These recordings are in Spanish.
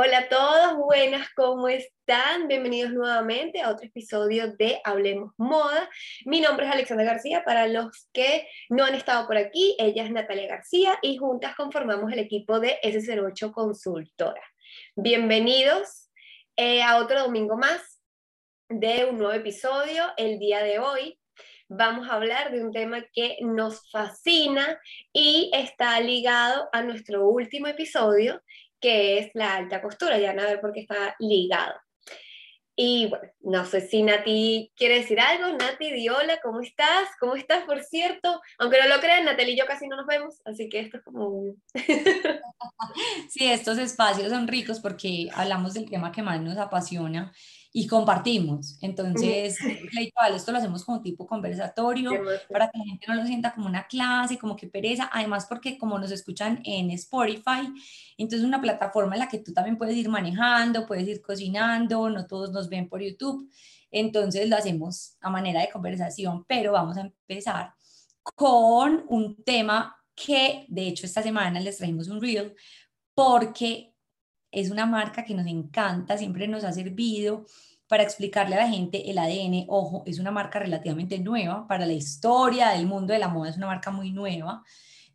Hola a todos, buenas, ¿cómo están? Bienvenidos nuevamente a otro episodio de Hablemos Moda. Mi nombre es Alexandra García, para los que no han estado por aquí, ella es Natalia García y juntas conformamos el equipo de S08 Consultora. Bienvenidos eh, a otro domingo más de un nuevo episodio. El día de hoy vamos a hablar de un tema que nos fascina y está ligado a nuestro último episodio que es la alta costura, ya van a ver por qué está ligado. Y bueno, no sé si Nati quiere decir algo. Nati, di hola, ¿cómo estás? ¿Cómo estás, por cierto? Aunque no lo crean, Natalie y yo casi no nos vemos, así que esto es como... sí, estos espacios son ricos porque hablamos del tema que más nos apasiona y compartimos. Entonces, esto lo hacemos como tipo conversatorio para que la gente no lo sienta como una clase, como que pereza. Además, porque como nos escuchan en Spotify, entonces una plataforma en la que tú también puedes ir manejando, puedes ir cocinando, no todos nos ven por YouTube. Entonces lo hacemos a manera de conversación, pero vamos a empezar con un tema que de hecho esta semana les traemos un reel porque es una marca que nos encanta, siempre nos ha servido para explicarle a la gente el ADN. Ojo, es una marca relativamente nueva para la historia del mundo de la moda, es una marca muy nueva.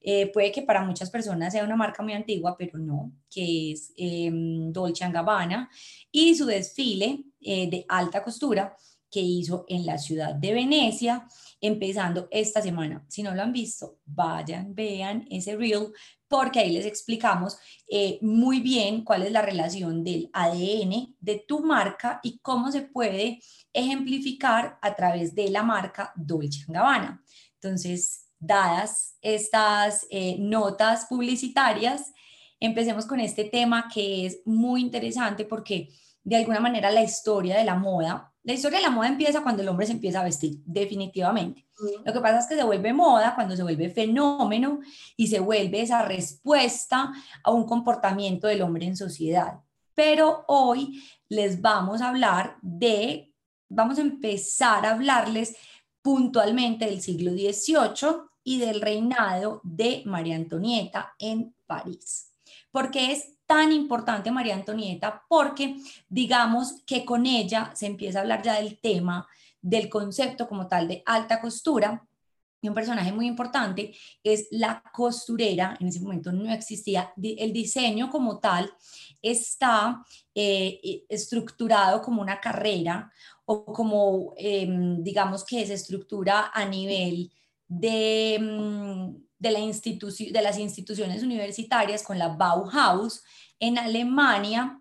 Eh, puede que para muchas personas sea una marca muy antigua, pero no, que es em, Dolce Gabbana y su desfile eh, de alta costura que hizo en la ciudad de Venecia, empezando esta semana. Si no lo han visto, vayan, vean ese reel porque ahí les explicamos eh, muy bien cuál es la relación del ADN de tu marca y cómo se puede ejemplificar a través de la marca Dolce Gabbana. Entonces, dadas estas eh, notas publicitarias, empecemos con este tema que es muy interesante porque de alguna manera la historia de la moda la historia de la moda empieza cuando el hombre se empieza a vestir, definitivamente. Lo que pasa es que se vuelve moda cuando se vuelve fenómeno y se vuelve esa respuesta a un comportamiento del hombre en sociedad. Pero hoy les vamos a hablar de, vamos a empezar a hablarles puntualmente del siglo XVIII y del reinado de María Antonieta en París, porque es tan importante María Antonieta porque digamos que con ella se empieza a hablar ya del tema, del concepto como tal de alta costura. Y un personaje muy importante es la costurera, en ese momento no existía, el diseño como tal está eh, estructurado como una carrera o como, em, digamos que se estructura a nivel de, mm, de, la de las instituciones universitarias con la Bauhaus en Alemania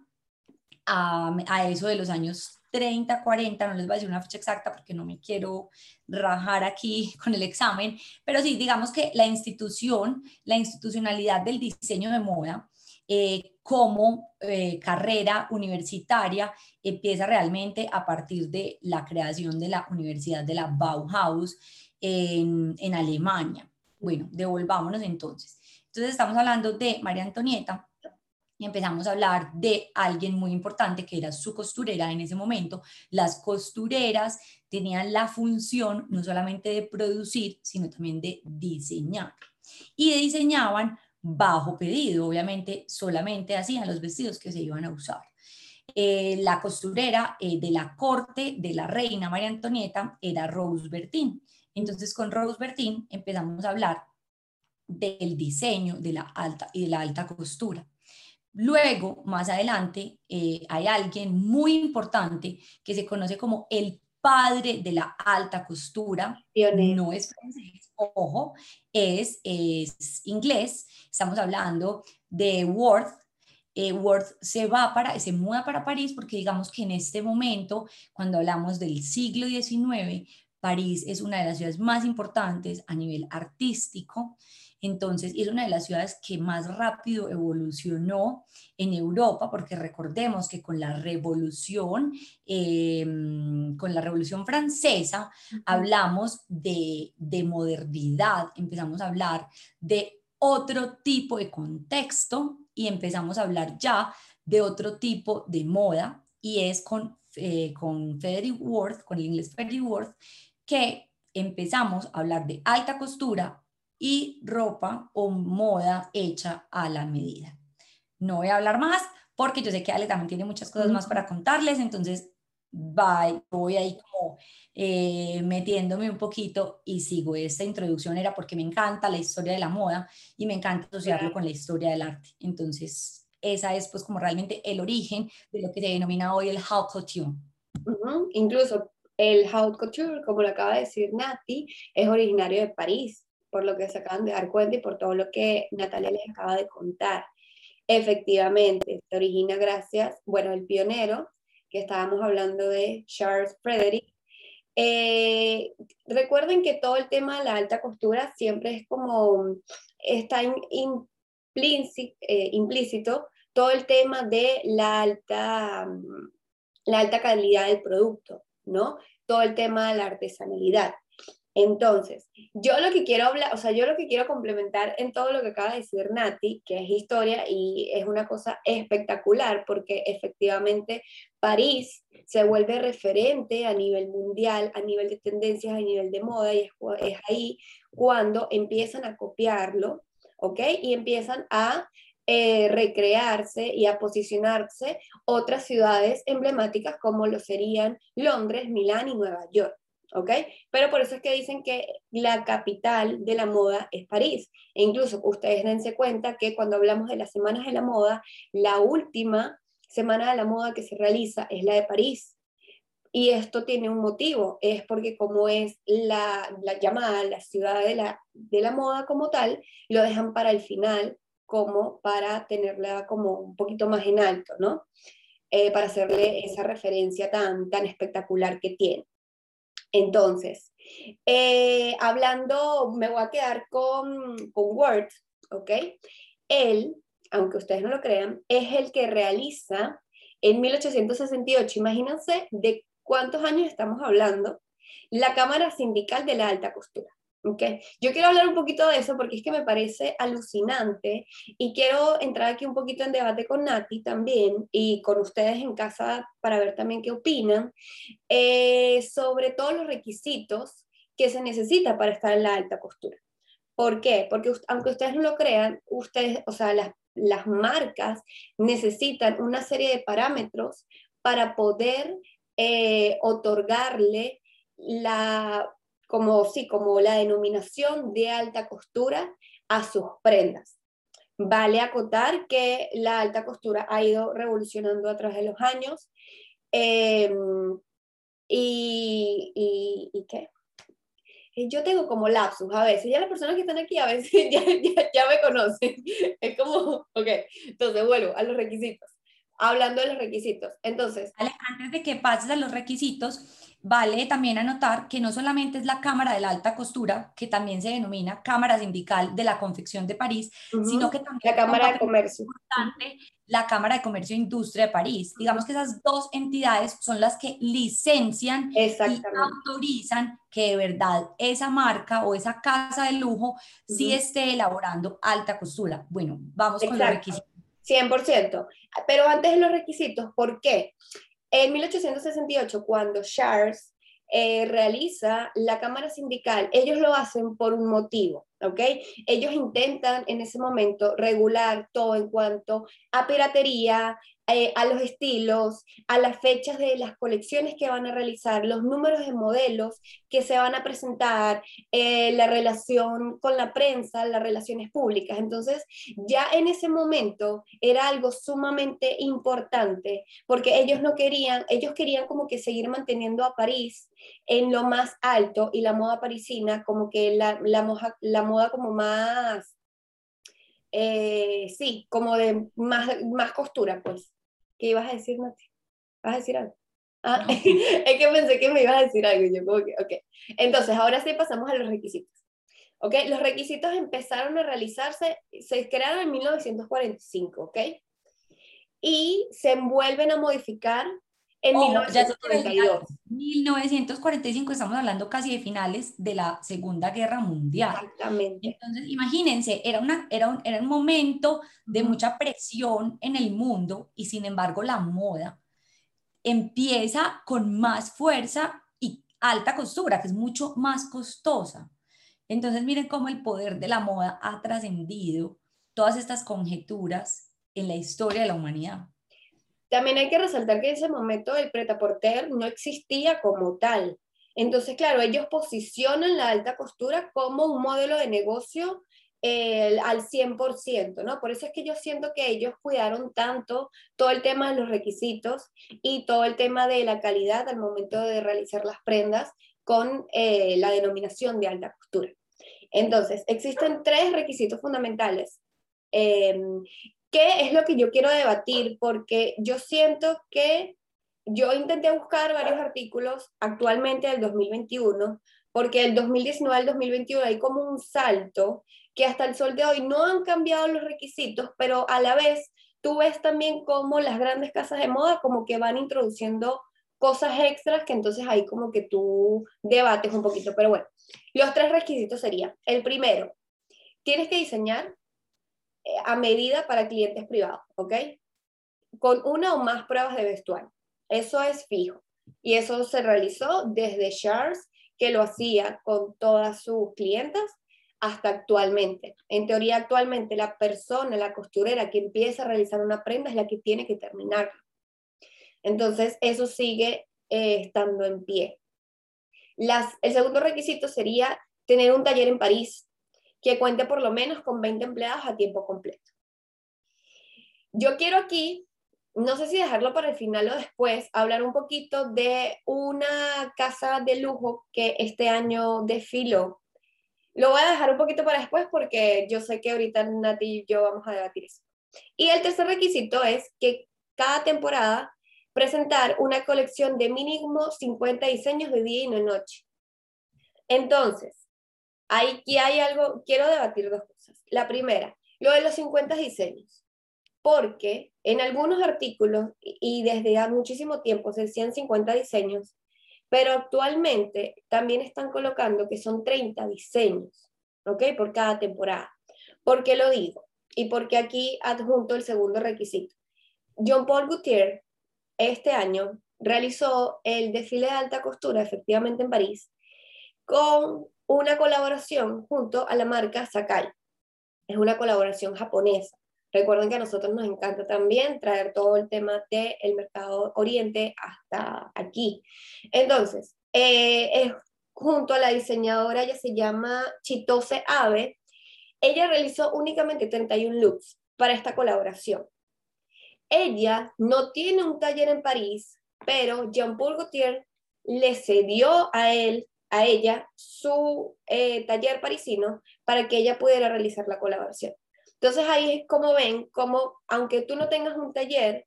a, eso de los años 30, 40, no les voy a decir una fecha exacta porque no me quiero rajar aquí con el examen, pero sí, digamos que la institución, la institucionalidad del diseño de moda eh, como eh, carrera universitaria empieza realmente a partir de la creación de la Universidad de la Bauhaus en Alemania. Bueno, devolvámonos entonces. Entonces estamos hablando de María Antonieta y empezamos a hablar de alguien muy importante que era su costurera en ese momento. Las costureras tenían la función no solamente de producir, sino también de diseñar. Y diseñaban bajo pedido, obviamente solamente hacían los vestidos que se iban a usar. Eh, la costurera eh, de la corte de la reina María Antonieta era Rose Bertin. Entonces con Rose Bertin empezamos a hablar del diseño de la alta y de la alta costura. Luego, más adelante, eh, hay alguien muy importante que se conoce como el padre de la alta costura. No es francés, ojo, es, es inglés. Estamos hablando de Worth, eh, Worth se va para, se muda para París porque digamos que en este momento, cuando hablamos del siglo XIX, París es una de las ciudades más importantes a nivel artístico. Entonces, es una de las ciudades que más rápido evolucionó en Europa, porque recordemos que con la revolución, em, con la revolución francesa, hablamos de, de modernidad, empezamos a hablar de otro tipo de contexto y empezamos a hablar ya de otro tipo de moda y es con, eh, con Frederick Worth, con el inglés Frederick Worth, que empezamos a hablar de alta costura y ropa o moda hecha a la medida. No voy a hablar más porque yo sé que Ale también tiene muchas cosas más para contarles, entonces bye, voy ahí como eh, metiéndome un poquito y sigo esta introducción, era porque me encanta la historia de la moda y me encanta asociarlo con la historia del arte. Entonces, esa es pues como realmente el origen de lo que se denomina hoy el haute couture. Incluso el haute couture, como lo acaba de decir Nati, es originario de París, por lo que se acaban de dar cuenta y por todo lo que Natalia les acaba de contar. Efectivamente, se origina gracias, bueno, el pionero, que estábamos hablando de Charles Frederick. Eh, recuerden que todo el tema de la alta costura siempre es como, está implícito, eh, implícito todo el tema de la alta, la alta calidad del producto, ¿no? Todo el tema de la artesanalidad. Entonces, yo lo que quiero hablar, o sea, yo lo que quiero complementar en todo lo que acaba de decir Nati, que es historia y es una cosa espectacular porque efectivamente París se vuelve referente a nivel mundial, a nivel de tendencias, a nivel de moda y es, es ahí cuando empiezan a copiarlo, ¿ok? Y empiezan a eh, recrearse y a posicionarse otras ciudades emblemáticas como lo serían Londres, Milán y Nueva York. ¿ok? Pero por eso es que dicen que la capital de la moda es París. E incluso ustedes dense cuenta que cuando hablamos de las semanas de la moda, la última semana de la moda que se realiza es la de París. Y esto tiene un motivo, es porque como es la, la llamada la ciudad de la, de la moda como tal, lo dejan para el final como para tenerla como un poquito más en alto, ¿no? Eh, para hacerle esa referencia tan, tan espectacular que tiene. Entonces, eh, hablando, me voy a quedar con, con Word, ¿ok? Él, aunque ustedes no lo crean, es el que realiza en 1868, imagínense de cuántos años estamos hablando, la Cámara Sindical de la Alta Costura. Okay. Yo quiero hablar un poquito de eso porque es que me parece alucinante y quiero entrar aquí un poquito en debate con Nati también y con ustedes en casa para ver también qué opinan eh, sobre todos los requisitos que se necesita para estar en la alta costura. ¿Por qué? Porque aunque ustedes no lo crean, ustedes, o sea, las, las marcas necesitan una serie de parámetros para poder eh, otorgarle la como, sí, como la denominación de alta costura a sus prendas. Vale acotar que la alta costura ha ido revolucionando a través de los años. Em, y, y, qué? Yo tengo como lapsus a veces, ya las personas que están aquí a veces ya, ya, ya me conocen. Es como, ok, entonces vuelvo a los requisitos. Hablando de los requisitos. Entonces. Antes de que pases a los requisitos, Vale también anotar que no solamente es la Cámara de la Alta Costura, que también se denomina Cámara Sindical de la Confección de París, sino que también la Cámara de Comercio. la Cámara de Comercio e Industria de París. Digamos que esas dos entidades son las que licencian y autorizan que de verdad esa marca o esa casa de lujo sí esté elaborando alta costura. Bueno, vamos con los requisitos. 100%. Pero antes de los requisitos, ¿por qué? En 1868, cuando Charles eh, realiza la Cámara Sindical, ellos lo hacen por un motivo, ¿ok? Ellos intentan en ese momento regular todo en cuanto a piratería, eh, a los estilos, a las fechas de las colecciones que van a realizar, los números de modelos que se van a presentar, eh, la relación con la prensa, las relaciones públicas. Entonces, ya en ese momento era algo sumamente importante porque ellos no querían, ellos querían como que seguir manteniendo a París en lo más alto y la moda parisina como que la, la, moda, la moda como más eh, sí, como de más, más costura, pues. ¿Qué ibas a decir, Nati? ¿Vas a decir algo? Ah, es que pensé que me ibas a decir algo. Yo como que, ok. Entonces, ahora sí pasamos a los requisitos. ¿Ok? Los requisitos empezaron a realizarse, se crearon en 1945, ¿ok? Y se vuelven a modificar en 1942. 1945 estamos hablando casi de finales de la Segunda Guerra Mundial. Exactamente. Entonces, imagínense, era, una, era, un, era un momento de mucha presión en el mundo y sin embargo la moda empieza con más fuerza y alta costura, que es mucho más costosa. Entonces, miren cómo el poder de la moda ha trascendido todas estas conjeturas en la historia de la humanidad. También hay que resaltar que en ese momento el pretaporter no existía como tal. Entonces, claro, ellos posicionan la alta costura como un modelo de negocio al 100%, ¿no? Por eso es que yo siento que ellos cuidaron tanto todo el tema de los requisitos y todo el tema de la calidad al momento de realizar las prendas con eh, la denominación de alta costura. Entonces, existen tres requisitos fundamentales. Em, ¿Qué es lo que yo quiero debatir? Porque yo siento que yo intenté buscar varios artículos actualmente del 2021, porque del 2019 al 2021 hay como un salto que hasta el sol de hoy no han cambiado los requisitos, pero a la vez tú ves también como las grandes casas de moda como que van introduciendo cosas extras que entonces ahí como que tú debates un poquito. Pero bueno, los tres requisitos serían, el primero, tienes que diseñar a medida para clientes privados, ¿ok? Con una o más pruebas de vestuario. Eso es fijo. Y eso se realizó desde Charles, que lo hacía con todas sus clientas, hasta actualmente. En teoría, actualmente la persona, la costurera que empieza a realizar una prenda es la que tiene que terminarlo. Entonces, eso sigue eh, estando en pie. Las, el segundo requisito sería tener un taller en París que cuente por lo menos con 20 empleados a tiempo completo. Yo quiero aquí, no sé si dejarlo para el final o después, hablar un poquito de una casa de lujo que este año desfiló. Lo voy a dejar un poquito para después porque yo sé que ahorita Nati y yo vamos a debatir eso. Y el tercer requisito es que cada temporada presentar una colección de mínimo 50 diseños de día y de noche. Entonces, aquí hay algo, quiero debatir dos cosas. La primera, lo de los 50 diseños, porque en algunos artículos y desde hace muchísimo tiempo se decían 50 diseños, pero actualmente también están colocando que son 30 diseños, ¿ok? Por cada temporada. ¿Por qué lo digo? Y porque aquí adjunto el segundo requisito. John Paul Gaultier este año realizó el desfile de alta costura, efectivamente en París, con una colaboración junto a la marca Sakai. Es una colaboración japonesa. Recuerden que a nosotros nos encanta también traer todo el tema del el mercado oriente hasta aquí. Entonces, eh, es junto a la diseñadora, ella se llama Chitose Abe, ella realizó únicamente 31 looks para esta colaboración. Ella no tiene un taller en París, pero Jean-Paul Gaultier le cedió a él, a ella, su eh, taller parisino para que ella pudiera realizar la colaboración. Entonces ahí es como ven, como aunque tú no tengas un taller,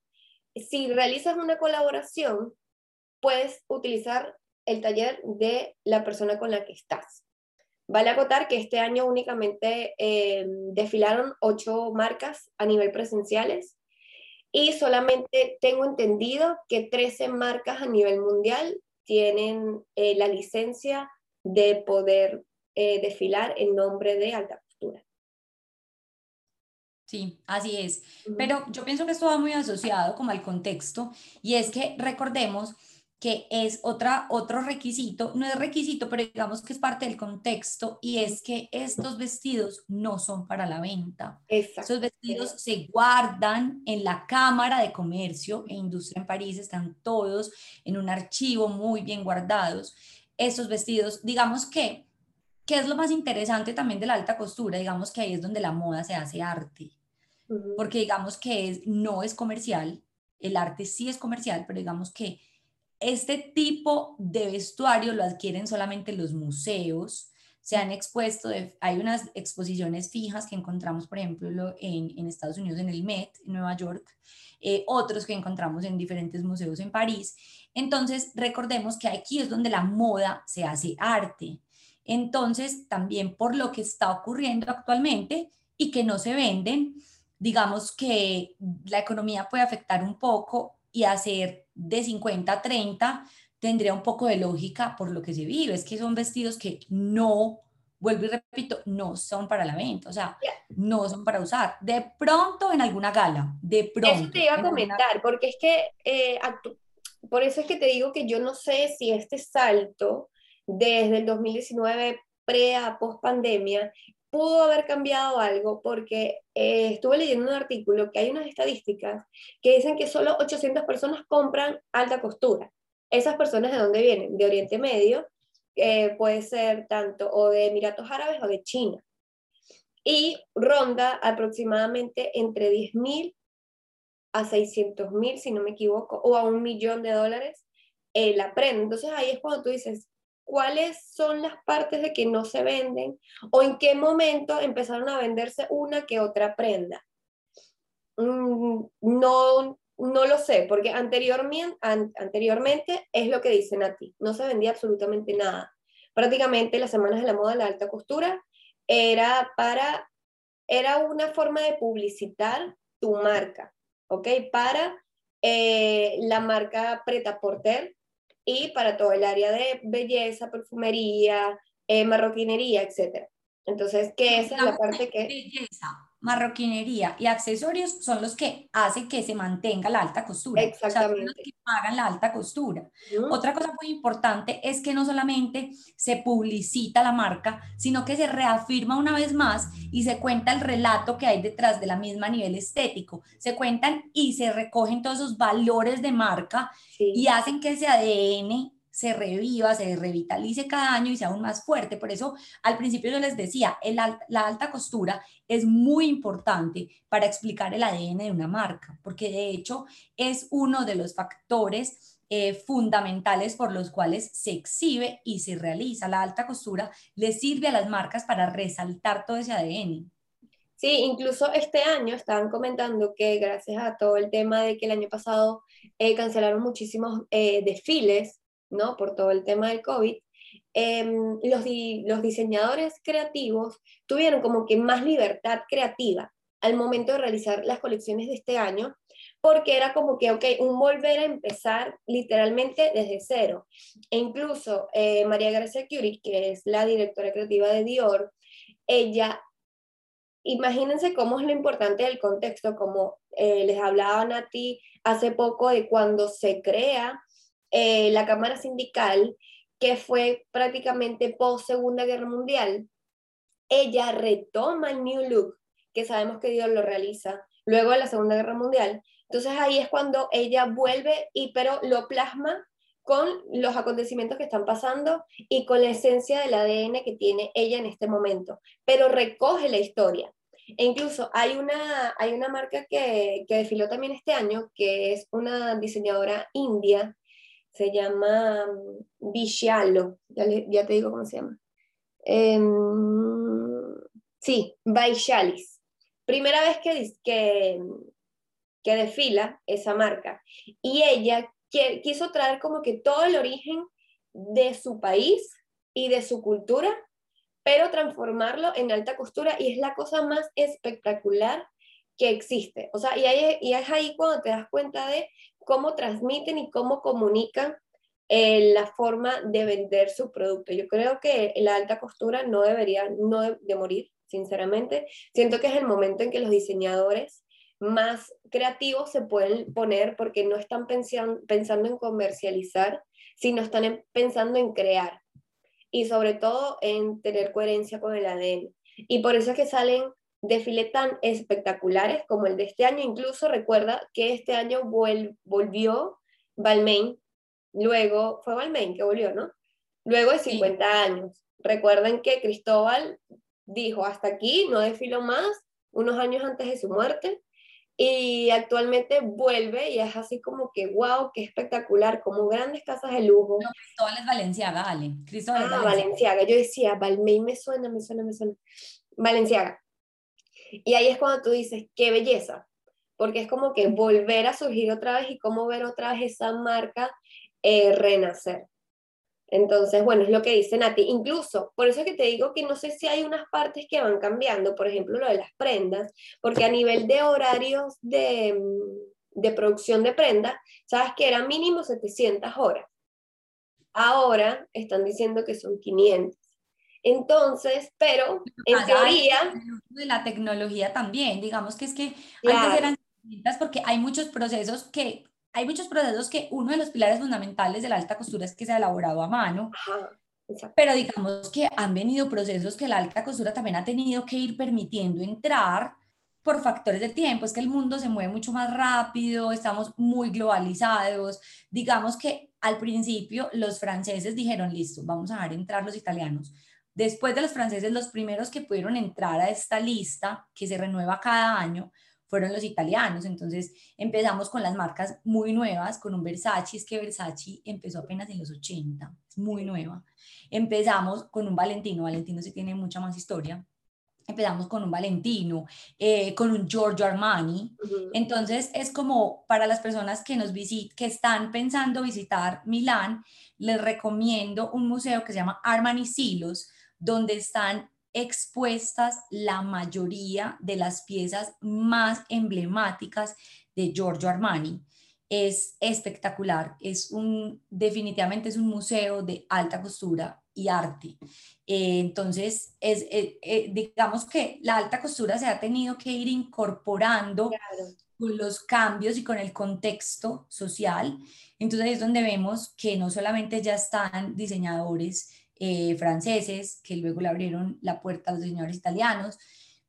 si realizas una colaboración, puedes utilizar el taller de la persona con la que estás. Vale acotar que este año únicamente eh, desfilaron ocho marcas a nivel presenciales y solamente tengo entendido que 13 marcas a nivel mundial tienen eh, la licencia de poder eh, desfilar en nombre de alta costura. Sí, así es. Pero yo pienso que esto va muy asociado como al contexto y es que recordemos que es otra, otro requisito, no es requisito, pero digamos que es parte del contexto, y es que estos vestidos no son para la venta. Estos vestidos se guardan en la Cámara de Comercio e Industria en París, están todos en un archivo muy bien guardados. Estos vestidos, digamos que, ¿qué es lo más interesante también de la alta costura? Digamos que ahí es donde la moda se hace arte, porque digamos que es, no es comercial, el arte sí es comercial, pero digamos que este tipo de vestuario lo adquieren solamente los museos, se han expuesto, hay unas exposiciones fijas que encontramos, por ejemplo, en, Estados Unidos, en el Met, en Nueva York, eh, otros que encontramos en diferentes museos en París. Entonces, recordemos que aquí es donde la moda se hace arte. Entonces, también por lo que está ocurriendo actualmente y que no se venden, digamos que la economía puede afectar un poco y hacer de 50 a 30 tendría un poco de lógica por lo que se vive. Es que son vestidos que no, vuelvo y repito, no son para la venta, o sea, no son para usar. De pronto en alguna gala, de pronto. Eso te iba a comentar, porque es que, eh, por eso es que te digo que yo no sé si este salto desde el 2019 pre a post pandemia pudo haber cambiado algo porque eh, estuve leyendo un artículo que hay unas estadísticas que dicen que solo 800 personas compran alta costura. Esas personas de dónde vienen? De Oriente Medio, eh, puede ser tanto o de Emiratos Árabes o de China. Y ronda aproximadamente entre 10.000 a 600.000, si no me equivoco, o a un millón de dólares eh, la prenda. Entonces ahí es cuando tú dices, cuáles son las partes de que no se venden o en qué momento empezaron a venderse una que otra prenda. Mm, no, no lo sé, porque anteriormente, anteriormente es lo que dicen a ti, no se vendía absolutamente nada. Prácticamente las semanas de la moda de la alta costura era para, era una forma de publicitar tu marca, ¿ok? Para eh, la marca Preta Porter, y para todo el área de belleza, perfumería, eh, marroquinería, etc. Entonces, que esa es la parte que... Belleza, marroquinería y accesorios son los que hacen que se mantenga la alta costura. Exactamente. los que pagan la alta costura. Otra cosa muy importante es que no solamente se publicita la marca, sino que se reafirma una vez más y se cuenta el relato que hay detrás de la misma a nivel estético. Se cuentan y se recogen todos esos valores de marca y hacen que ese ADN se reviva, se revitalice cada año y sea aún más fuerte. Por eso al principio yo les decía, el, la alta costura es muy importante para explicar el ADN de una marca, porque de hecho es uno de los factores eh, fundamentales por los cuales se exhibe y se realiza la alta costura, le sirve a las marcas para resaltar todo ese ADN. Sí, incluso este año estaban comentando que gracias a todo el tema de que el año pasado eh, cancelaron muchísimos eh, desfiles ¿no? Por todo el tema del COVID, em, los, diseñadores creativos tuvieron como que más libertad creativa al momento de realizar las colecciones de este año, porque era como que, ok, un volver a empezar literalmente desde cero. E incluso eh, María García Curie, que es la directora creativa de Dior, ella, imagínense cómo es lo importante del contexto, como eh, les hablaba Nati hace poco de cuando se crea eh, la Cámara Sindical, que fue prácticamente post Segunda Guerra Mundial, ella retoma el New Look, que sabemos que Dios lo realiza luego de la Segunda Guerra Mundial. Entonces ahí es cuando ella vuelve y pero lo plasma con los acontecimientos que están pasando y con la esencia del ADN que tiene ella en este momento, pero recoge la historia. E incluso hay una, hay una marca que, que desfiló también este año, que es una diseñadora india, se llama mm, Viscialo, ya, te digo cómo se llama. Em, sí, Vaishalis. Primera vez que, que, que desfila esa marca. Y ella quiso traer como que todo el origen de su país y de su cultura, pero transformarlo en alta costura y es la cosa más espectacular que existe. O sea, y, y es ahí cuando te das cuenta de cómo transmiten y cómo comunican eh, la forma de vender su producto. Yo creo que la alta costura no debería no de, morir, sinceramente. Siento que es el momento en que los diseñadores más creativos se pueden poner porque no están pensando en comercializar, sino están pensando en crear y sobre todo en tener coherencia con el ADN. Y por eso es que salen desfiles tan espectaculares como el de este año. Incluso recuerda que este año volvió Balmain, luego fue Balmain que volvió, ¿no? Luego de 50 años. Recuerden que Cristóbal dijo, hasta aquí, no desfiló más, unos años antes de su muerte, y actualmente vuelve y es así como que, wow, qué espectacular, como grandes casas de lujo. No, Cristóbal es Valenciaga, Ale. Cristóbal ah, Valenciaga. Yo decía, Balmain me suena, me suena, me suena. Valenciaga. Y ahí es cuando tú dices, qué belleza, porque es como que volver a surgir otra vez y cómo ver otra vez esa marca eh, renacer. Entonces, bueno, es lo que dicen a ti. Incluso, por eso es que te digo que no sé si hay unas partes que van cambiando, por ejemplo, lo de las prendas, porque a nivel de horarios de, de producción de prenda, sabes que era mínimo 700 horas. Ahora están diciendo que son 500. Entonces, pero en teoría... De la tecnología también, digamos que es que antes eran porque hay muchos procesos que, hay muchos procesos que uno de los pilares fundamentales de la alta costura es que se ha elaborado a mano. Pero digamos que han venido procesos que la alta costura también ha tenido que ir permitiendo entrar por factores de tiempo, es que el mundo se mueve mucho más rápido, estamos muy globalizados. Digamos que al principio los franceses dijeron, listo, vamos a dejar entrar los italianos. Después de los franceses, los primeros que pudieron entrar a esta lista, que se renueva cada año, fueron los italianos. Entonces empezamos con las marcas muy nuevas, con un Versace, es que Versace empezó apenas en los 80, es muy nueva. Empezamos con un Valentino, Valentino sí tiene mucha más historia, empezamos con un Valentino, eh, con un Giorgio Armani. Entonces es como para las personas que nos visit, que están pensando visitar Milán, les recomiendo un museo que se llama Armani Silos, donde están expuestas la mayoría de las piezas más emblemáticas de Giorgio Armani. Es espectacular, es un definitivamente es un museo de alta costura y arte. Eh, entonces, es, eh, eh, digamos que la alta costura se ha tenido que ir incorporando con los cambios y con el contexto social. Entonces es donde vemos que no solamente ya están diseñadores franceses, que luego le abrieron la puerta a los diseñadores italianos,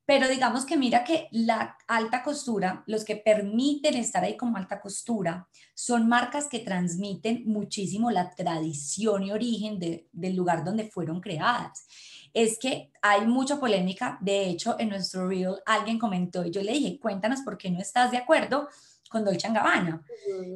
pero digamos que mira que la alta costura, los que permiten estar ahí como alta costura, son marcas que transmiten muchísimo la tradición y origen del lugar donde fueron creadas. Es que hay mucha polémica, de hecho en nuestro reel alguien comentó y yo le dije, cuéntanos por qué no estás de acuerdo con Dolce Gabbana.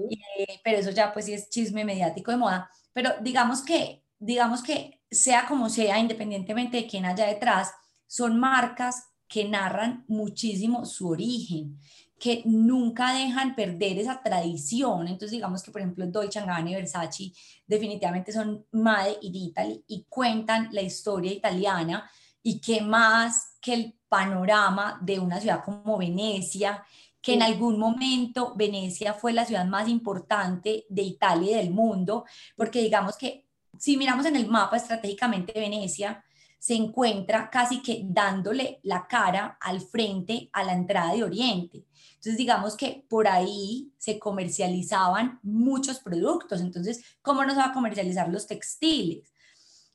Eh, pero eso ya pues sí es chisme mediático de moda, pero digamos que, digamos que sea como sea, independientemente de quién haya detrás, son marcas que narran muchísimo su origen, que nunca dejan perder esa tradición. Entonces, digamos que, por ejemplo, Dolce Gabbana y Versace definitivamente son Made in Italy y cuentan la historia italiana. Y que más que el panorama de una ciudad como Venecia, que en algún momento Venecia fue la ciudad más importante de Italia y del mundo, porque digamos que si miramos en el mapa estratégicamente Venecia, se encuentra casi que dándole la cara al frente a la entrada de Oriente. Entonces, digamos que por ahí se comercializaban muchos productos. Entonces, ¿cómo no se va a comercializar los textiles?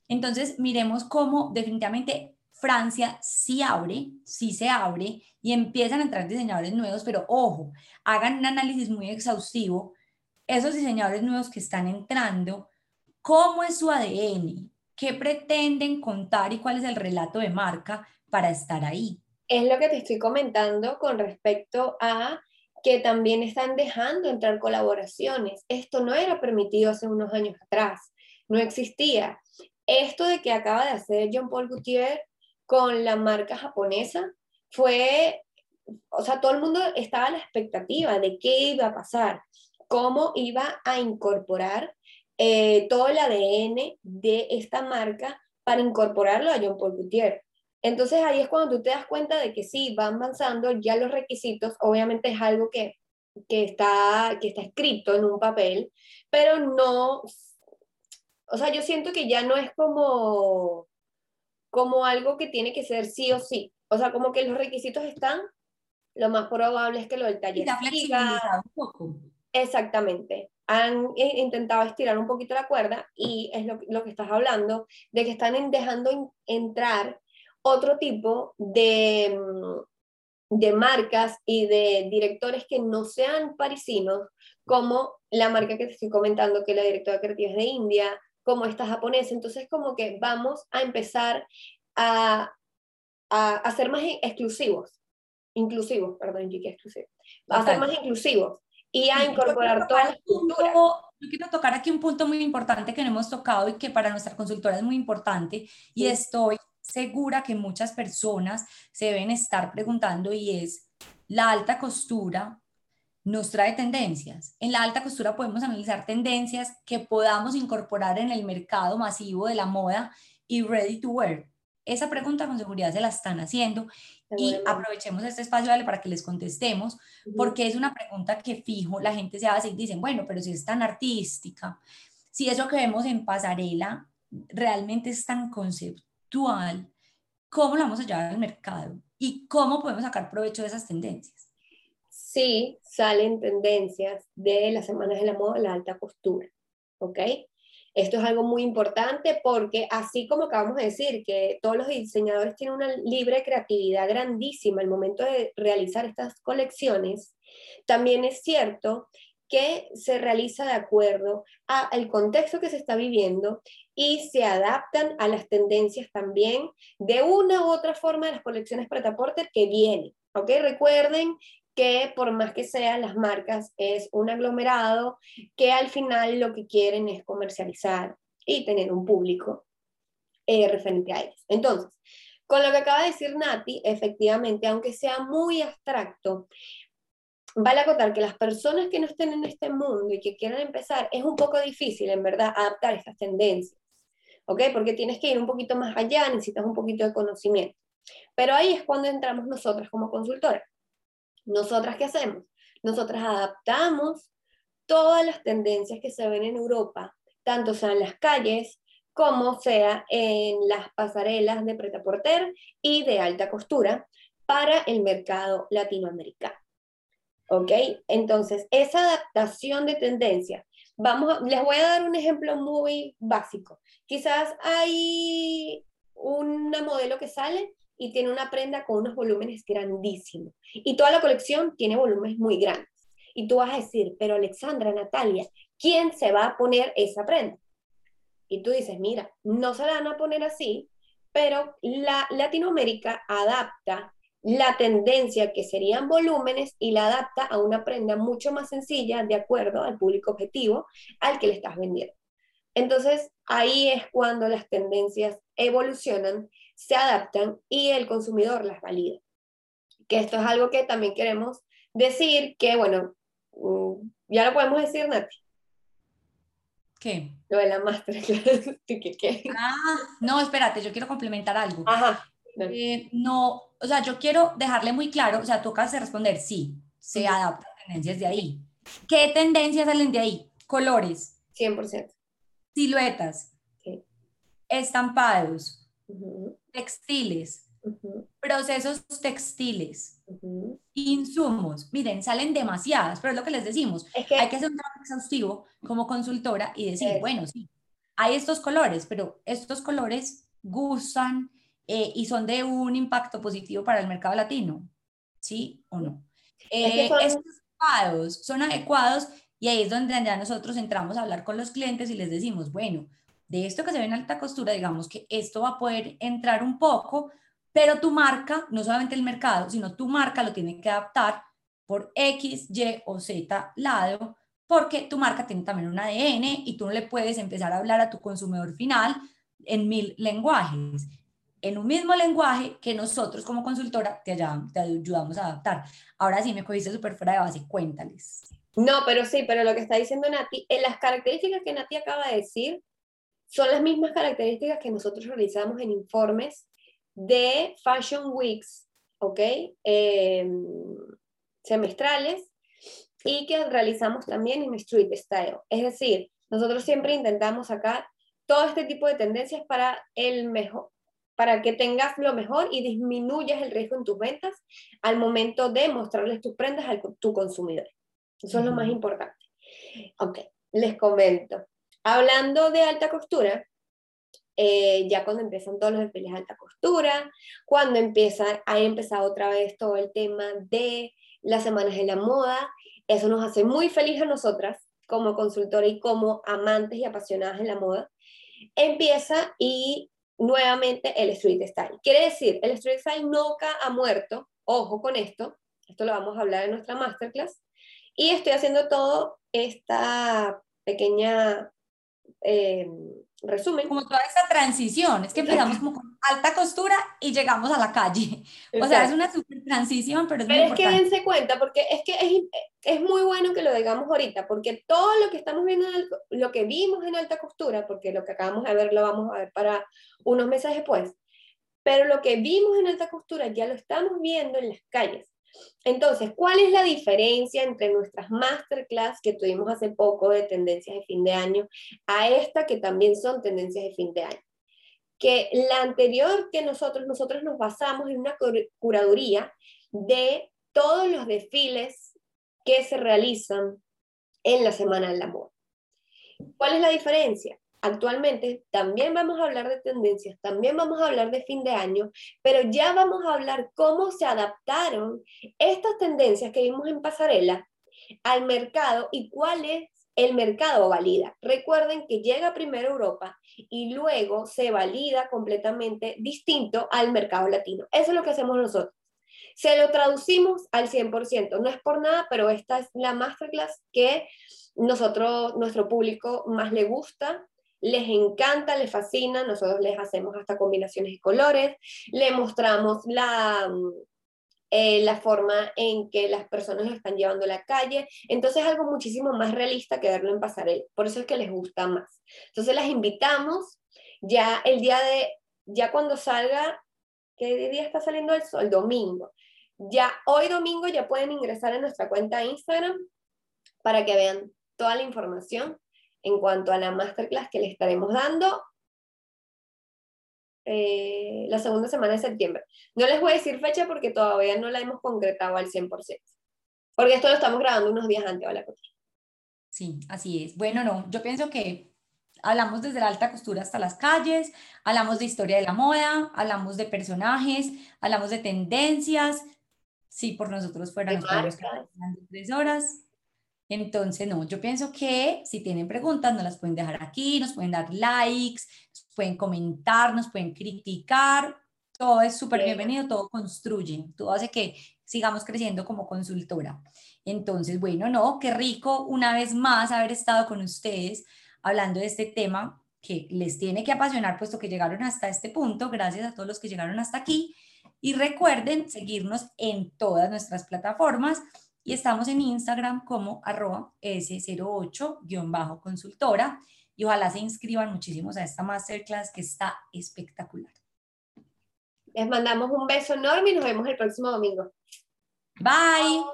Entonces, miremos cómo definitivamente Francia sí abre, sí se abre y empiezan a entrar diseñadores nuevos, pero ojo, hagan un análisis muy exhaustivo. Esos diseñadores nuevos que están entrando, ¿cómo es su ADN? ¿Qué pretenden contar y cuál es el relato de marca para estar ahí? Es lo que te estoy comentando con respecto a que también están dejando entrar colaboraciones. Esto no era permitido hace unos años atrás, no existía. Esto de que acaba de hacer John Paul Gaultier con la marca japonesa fue, o sea, todo el mundo estaba a la expectativa de qué iba a pasar, cómo iba a incorporar eh, todo el ADN de esta marca para incorporarlo a John Paul Gaultier. Entonces ahí es cuando tú te das cuenta de que sí, van avanzando ya los requisitos, obviamente es algo que, que, está, que está escrito en un papel, pero no, o sea, yo siento que ya no es como, como algo que tiene que ser sí o sí, o sea, como que los requisitos están, lo más probable es que lo del taller. Siga, un poco. Exactamente han intentado estirar un poquito la cuerda y es lo, lo que estás hablando, de que están dejando entrar otro tipo de, mm, de marcas y de directores que no sean parisinos, como la marca que te estoy comentando, que la directora creativa es de India, como esta japonesa. Entonces, como que vamos a empezar a, a, a ser más exclusivos, inclusivos, perdón, que exclusivos, a ser más inclusivos y a incorporar todas las culturas. Yo quiero tocar aquí un punto muy importante que no hemos tocado y que para nuestra consultora es muy importante y estoy segura que muchas personas se deben estar preguntando y es, la alta costura nos trae tendencias. En la alta costura podemos analizar tendencias que podamos incorporar en el mercado masivo de la moda y ready to wear. Esa pregunta con seguridad se la están haciendo y aprovechemos este espacio para que les contestemos, porque es una pregunta que fijo, la gente se hace y dicen, bueno, pero si es tan artística, si eso que vemos en pasarela realmente es tan conceptual, ¿cómo lo vamos a llevar al mercado? ¿Y cómo podemos sacar provecho de esas tendencias? Sí, salen tendencias de las semanas de la moda, la alta costura, ¿ok? Esto es algo muy importante porque así como acabamos de decir que todos los diseñadores tienen una libre creatividad grandísima al momento de realizar estas colecciones, también es cierto que se realiza de acuerdo al contexto que se está viviendo y se adaptan a las tendencias también de una u otra forma de las colecciones para porter que vienen. ¿ok? Recuerden que por más que sean las marcas, es un aglomerado que al final lo que quieren es comercializar y tener un público eh, referente a ellos. Entonces, con lo que acaba de decir Nati, efectivamente, aunque sea muy abstracto, vale acotar que las personas que no estén en este mundo y que quieran empezar, es un poco difícil, en verdad, adaptar estas tendencias, ¿ok? Porque tienes que ir un poquito más allá, necesitas un poquito de conocimiento. Pero ahí es cuando entramos nosotras como consultoras. ¿Nosotras qué hacemos? Nosotras adaptamos todas las tendencias que se ven en Europa, tanto sea en las calles como sea en las pasarelas de pretaporter y de alta costura para el mercado latinoamericano. ¿Ok? Entonces, esa adaptación de tendencia, vamos, les voy a dar un ejemplo muy básico. Quizás hay una modelo que sale y tiene una prenda con unos volúmenes grandísimos. Y toda la colección tiene volúmenes muy grandes. Y tú vas a decir, pero Alexandra, Natalia, ¿quién se va a poner esa prenda? Y tú dices, mira, no se la van a poner así, pero la Latinoamérica adapta la tendencia que serían volúmenes y la adapta a una prenda mucho más sencilla de acuerdo al público objetivo al que le estás vendiendo. Entonces, ahí es cuando las tendencias evolucionan se adaptan y el consumidor las valida. Que esto es algo que también queremos decir que, bueno, mm, ya lo podemos decir, Nati. ¿Qué? Lo de la masterclass. ¿Qué, Ah, no, espérate, yo quiero complementar algo. Ajá. Eh, no, o sea, yo quiero dejarle muy claro, o sea, tú acabas de responder, sí, se adaptan tendencias de ahí. ¿Qué tendencias salen de ahí? Colores. 100%. Siluetas. Estampados textiles, procesos textiles, insumos. Miren, salen demasiadas, pero es lo que les decimos. Hay que hacer un trabajo exhaustivo como consultora y decir, bueno, sí, hay estos colores, pero estos colores gustan eh, y son de un impacto positivo para el mercado latino, ¿sí o no? Eh, son... Estos adecuados, son adecuados y ahí es donde ya nosotros entramos a hablar con los clientes y les decimos, bueno, de esto que se ve en alta costura, digamos que esto va a poder entrar un poco, pero tu marca, no solamente el mercado, sino tu marca lo tiene que adaptar por X, Y o Z lado, porque tu marca tiene también un ADN y tú no le puedes empezar a hablar a tu consumidor final en mil lenguajes, en un mismo lenguaje que nosotros como consultora te, te ayudamos a adaptar. Ahora sí me cogiste súper fuera de base, cuéntales. No, pero sí, pero lo que está diciendo Nati, en las características que Nati acaba de decir, son las mismas características que nosotros realizamos en informes de Fashion Weeks, ¿ok? Em, semestrales y que realizamos también en Street Style. Es decir, nosotros siempre intentamos sacar todo este tipo de tendencias para el mejor, para que tengas lo mejor y disminuyas el riesgo en tus ventas al momento de mostrarles tus prendas a tu consumidor. Eso es lo más importante. Ok, les comento. Hablando de alta costura, eh, ya cuando empiezan todos los desfiles de alta costura, cuando empieza, ha empezado otra vez todo el tema de las semanas de la moda, eso nos hace muy feliz a nosotras como consultora y como amantes y apasionadas en la moda. Empieza y nuevamente el street style. Quiere decir, el street style nunca ha muerto, ojo con esto, esto lo vamos a hablar en nuestra masterclass, y estoy haciendo todo esta pequeña eh, resumen. Como toda esa transición, es que empezamos como con alta costura y llegamos a la calle. O sea, es una super transición, pero es Pero es que dense cuenta, porque es que es, es, muy bueno que lo digamos ahorita, porque todo lo que estamos viendo, lo que vimos en alta costura, porque lo que acabamos de ver lo vamos a ver para unos meses después, pero lo que vimos en alta costura ya lo estamos viendo en las calles. Entonces, ¿cuál es la diferencia entre nuestras masterclass que tuvimos hace poco de tendencias de fin de año a esta que también son tendencias de fin de año? Que la anterior que nosotros, nosotros nos basamos en una curaduría de todos los desfiles que se realizan en la Semana del Amor. ¿Cuál es la diferencia? Actualmente también vamos a hablar de tendencias, también vamos a hablar de fin de año, pero ya vamos a hablar cómo se adaptaron estas tendencias que vimos en pasarela al mercado y cuál es el mercado valida. Recuerden que llega primero Europa y luego se valida completamente distinto al mercado latino. Eso es lo que hacemos nosotros. Se lo traducimos al 100%. No es por nada, pero esta es la masterclass que nosotros, nuestro público más le gusta, les encanta, les fascina. Nosotros les hacemos hasta combinaciones de colores, le mostramos la eh, la forma en que las personas lo están llevando a la calle. Entonces es algo muchísimo más realista que verlo en pasarela. Por eso es que les gusta más. Entonces las invitamos ya el día de, ya cuando salga, ¿qué día está saliendo el sol? Domingo. Ya hoy domingo ya pueden ingresar a nuestra cuenta de Instagram para que vean toda la información en cuanto a la masterclass que les estaremos dando eh, la segunda semana de septiembre. No les voy a decir fecha porque todavía no la hemos concretado al 100%. Porque esto lo estamos grabando unos días antes, ¿vale? Sí, así es. Bueno, no, yo pienso que hablamos desde la alta costura hasta las calles, hablamos de historia de la moda, hablamos de personajes, hablamos de tendencias. Sí, por nosotros fueran los tres horas. Entonces, no, yo pienso que si tienen preguntas, nos las pueden dejar aquí, nos pueden dar likes, nos pueden comentar, nos pueden criticar. Todo es súper bienvenido, todo construye, todo hace que sigamos creciendo como consultora. Entonces, bueno, no, qué rico una vez más haber estado con ustedes hablando de este tema que les tiene que apasionar, puesto que llegaron hasta este punto. Gracias a todos los que llegaron hasta aquí. Y recuerden seguirnos en todas nuestras plataformas y estamos en Instagram como arroba S08-consultora y ojalá se inscriban muchísimos a esta masterclass que está espectacular. Les mandamos un beso enorme y nos vemos el próximo domingo. Bye.